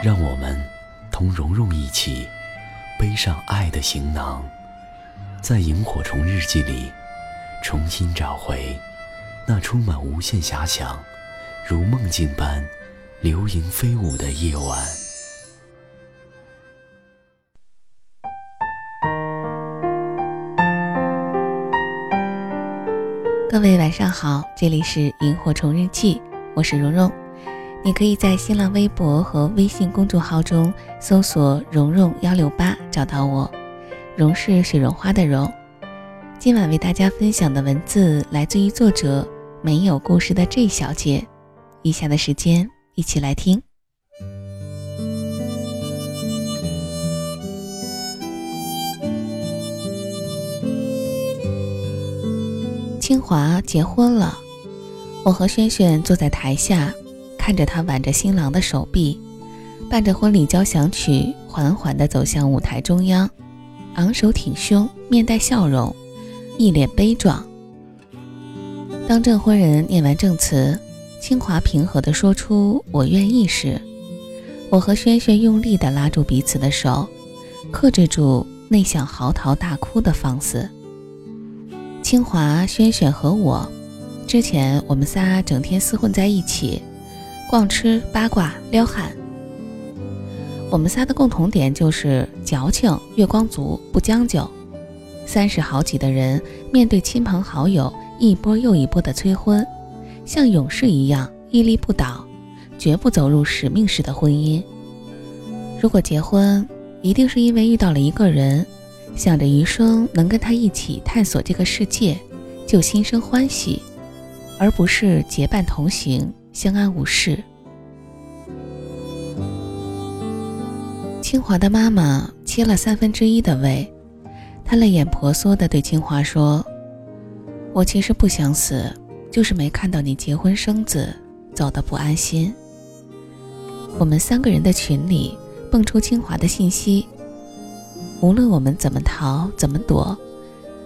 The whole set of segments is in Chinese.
让我们同蓉蓉一起背上爱的行囊，在萤火虫日记里重新找回那充满无限遐想、如梦境般流萤飞舞的夜晚。各位晚上好，这里是萤火虫日记，我是蓉蓉。你可以在新浪微博和微信公众号中搜索“蓉蓉幺六八”找到我，蓉是水绒花的蓉。今晚为大家分享的文字来自于作者没有故事的 J 小姐。以下的时间一起来听。清华结婚了，我和轩轩坐在台下。看着他挽着新郎的手臂，伴着婚礼交响曲，缓缓地走向舞台中央，昂首挺胸，面带笑容，一脸悲壮。当证婚人念完证词，清华平和地说出“我愿意”时，我和轩轩用力地拉住彼此的手，克制住内想嚎啕大哭的放肆。清华、轩轩和我，之前我们仨整天厮混在一起。逛吃八卦撩汉，我们仨的共同点就是矫情、月光族、不将就。三十好几的人面对亲朋好友一波又一波的催婚，像勇士一样屹立不倒，绝不走入使命式的婚姻。如果结婚，一定是因为遇到了一个人，想着余生能跟他一起探索这个世界，就心生欢喜，而不是结伴同行。相安无事。清华的妈妈切了三分之一的胃，她泪眼婆娑地对清华说：“我其实不想死，就是没看到你结婚生子，走得不安心。”我们三个人的群里蹦出清华的信息：“无论我们怎么逃，怎么躲，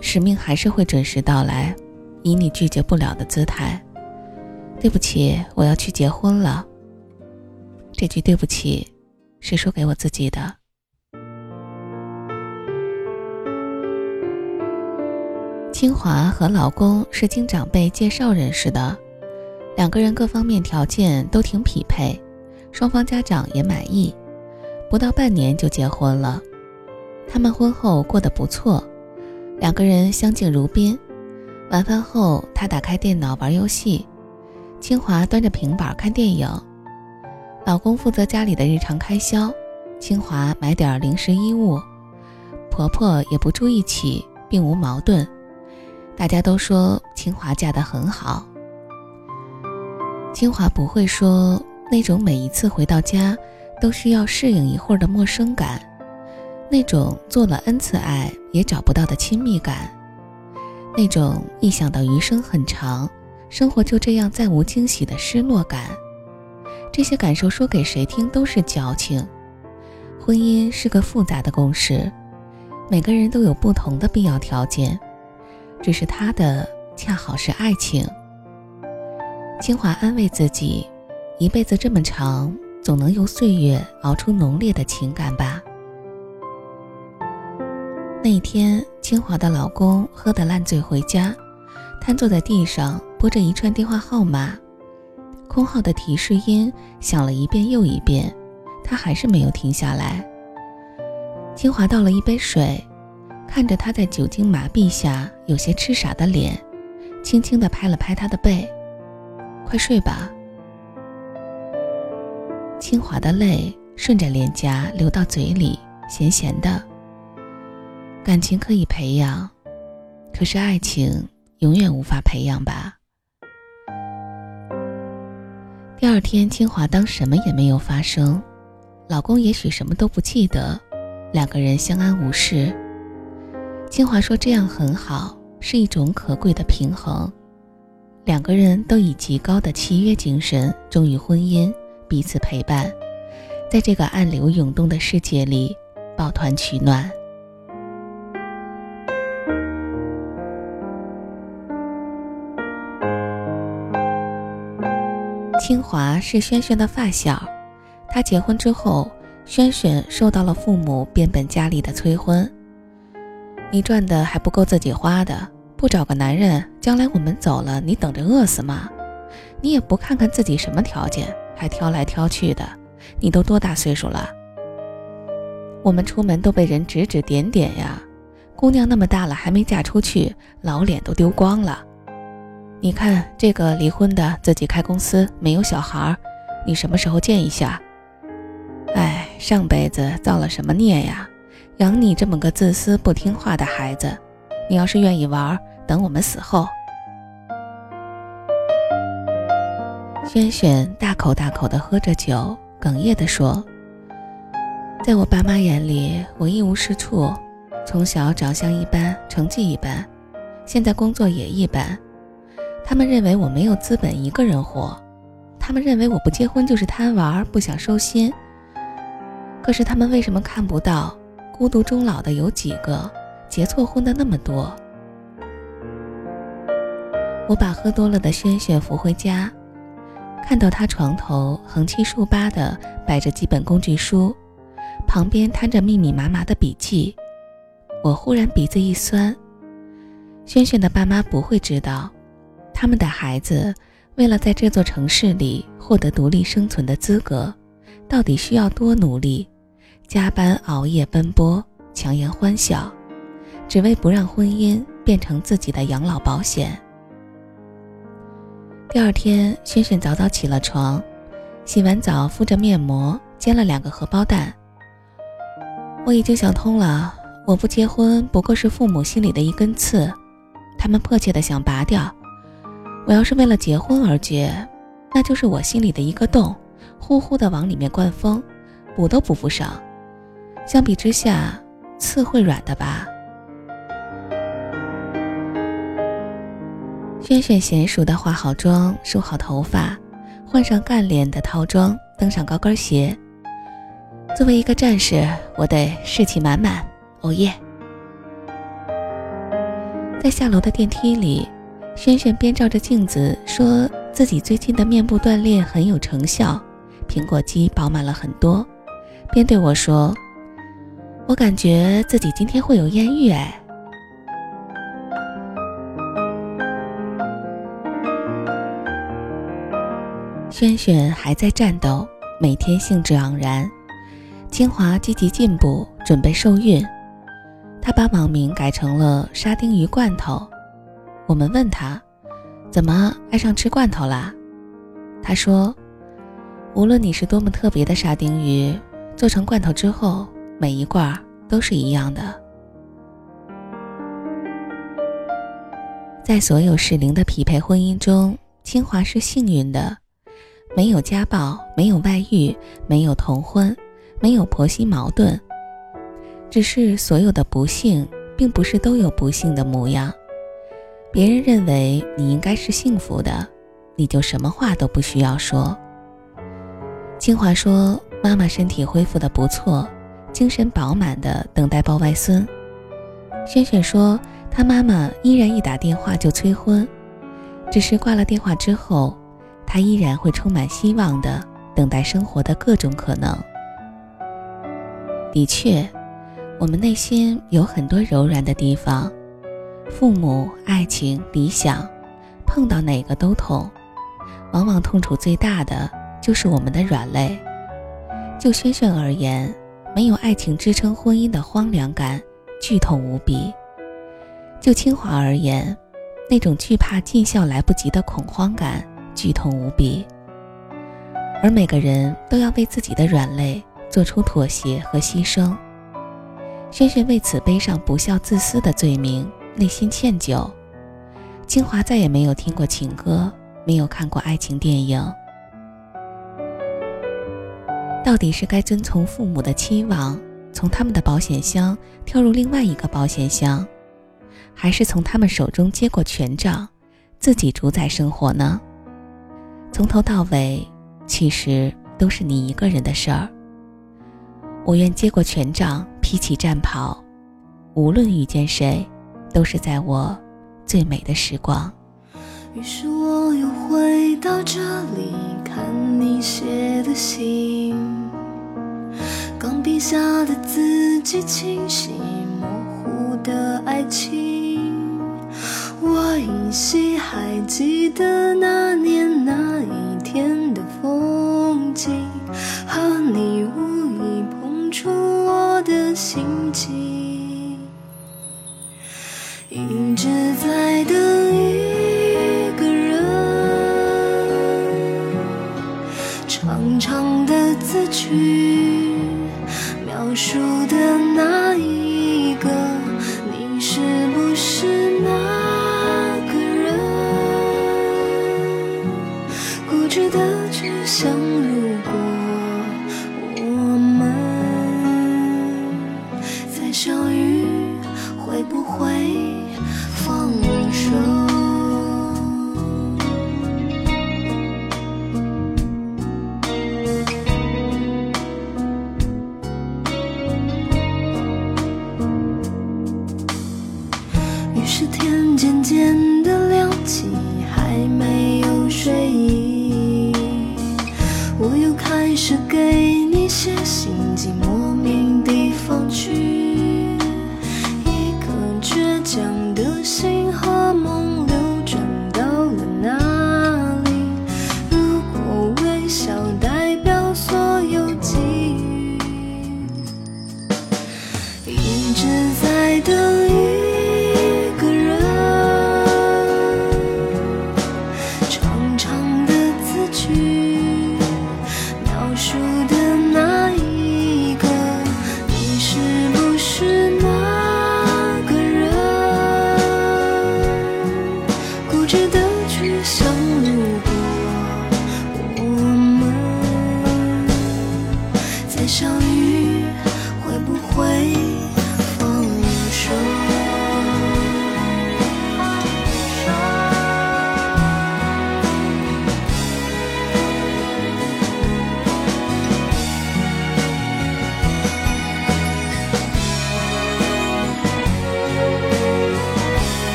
使命还是会准时到来，以你拒绝不了的姿态。”对不起，我要去结婚了。这句对不起，是说给我自己的。清华和老公是经长辈介绍认识的，两个人各方面条件都挺匹配，双方家长也满意，不到半年就结婚了。他们婚后过得不错，两个人相敬如宾。晚饭后，他打开电脑玩游戏。清华端着平板看电影，老公负责家里的日常开销，清华买点零食衣物，婆婆也不住一起，并无矛盾。大家都说清华嫁得很好。清华不会说那种每一次回到家都需要适应一会儿的陌生感，那种做了 n 次爱也找不到的亲密感，那种一想到余生很长。生活就这样再无惊喜的失落感，这些感受说给谁听都是矫情。婚姻是个复杂的公式，每个人都有不同的必要条件，只是他的恰好是爱情。清华安慰自己，一辈子这么长，总能用岁月熬出浓烈的情感吧。那天，清华的老公喝得烂醉回家，瘫坐在地上。拨着一串电话号码，空号的提示音响了一遍又一遍，他还是没有停下来。清华倒了一杯水，看着他在酒精麻痹下有些痴傻的脸，轻轻地拍了拍他的背：“快睡吧。”清华的泪顺着脸颊流到嘴里，咸咸的。感情可以培养，可是爱情永远无法培养吧。第二天，清华当什么也没有发生，老公也许什么都不记得，两个人相安无事。清华说这样很好，是一种可贵的平衡。两个人都以极高的契约精神忠于婚姻，彼此陪伴，在这个暗流涌动的世界里抱团取暖。清华是轩轩的发小，他结婚之后，轩轩受到了父母变本加厉的催婚。你赚的还不够自己花的，不找个男人，将来我们走了，你等着饿死吗？你也不看看自己什么条件，还挑来挑去的，你都多大岁数了？我们出门都被人指指点点呀，姑娘那么大了还没嫁出去，老脸都丢光了。你看这个离婚的，自己开公司，没有小孩，你什么时候见一下？哎，上辈子造了什么孽呀，养你这么个自私不听话的孩子。你要是愿意玩，等我们死后。轩轩大口大口地喝着酒，哽咽地说：“在我爸妈眼里，我一无是处，从小长相一般，成绩一般，现在工作也一般。”他们认为我没有资本一个人活，他们认为我不结婚就是贪玩，不想收心。可是他们为什么看不到孤独终老的有几个，结错婚的那么多？我把喝多了的轩轩扶回家，看到他床头横七竖八的摆着几本工具书，旁边摊着密密麻麻的笔记，我忽然鼻子一酸。轩轩的爸妈不会知道。他们的孩子为了在这座城市里获得独立生存的资格，到底需要多努力？加班熬夜奔波，强颜欢笑，只为不让婚姻变成自己的养老保险。第二天，轩轩早早起了床，洗完澡，敷着面膜，煎了两个荷包蛋。我已经想通了，我不结婚不过是父母心里的一根刺，他们迫切的想拔掉。我要是为了结婚而结，那就是我心里的一个洞，呼呼的往里面灌风，补都补不上。相比之下，刺会软的吧？轩轩娴熟的化好妆，梳好头发，换上干练的套装，登上高跟鞋。作为一个战士，我得士气满满。哦耶！在下楼的电梯里。轩轩边照着镜子，说自己最近的面部锻炼很有成效，苹果肌饱满了很多，边对我说：“我感觉自己今天会有艳遇。”哎，轩轩还在战斗，每天兴致盎然。清华积极进步，准备受孕，他把网名改成了沙丁鱼罐头。我们问他，怎么爱上吃罐头啦？他说，无论你是多么特别的沙丁鱼，做成罐头之后，每一罐都是一样的。在所有适龄的匹配婚姻中，清华是幸运的，没有家暴，没有外遇，没有同婚，没有婆媳矛盾。只是所有的不幸，并不是都有不幸的模样。别人认为你应该是幸福的，你就什么话都不需要说。清华说：“妈妈身体恢复的不错，精神饱满的等待抱外孙。”轩轩说：“他妈妈依然一打电话就催婚，只是挂了电话之后，他依然会充满希望的等待生活的各种可能。”的确，我们内心有很多柔软的地方。父母、爱情、理想，碰到哪个都痛，往往痛楚最大的就是我们的软肋。就轩轩而言，没有爱情支撑婚姻的荒凉感，剧痛无比；就清华而言，那种惧怕尽孝来不及的恐慌感，剧痛无比。而每个人都要为自己的软肋做出妥协和牺牲。轩轩为此背上不孝自私的罪名。内心歉疚，清华再也没有听过情歌，没有看过爱情电影。到底是该遵从父母的期望，从他们的保险箱跳入另外一个保险箱，还是从他们手中接过权杖，自己主宰生活呢？从头到尾，其实都是你一个人的事儿。我愿接过权杖，披起战袍，无论遇见谁，都是在我最美的时光。于是我又回到这里，看你写的信，钢笔下的字迹清晰，模糊的爱情。我依稀还记得那的那一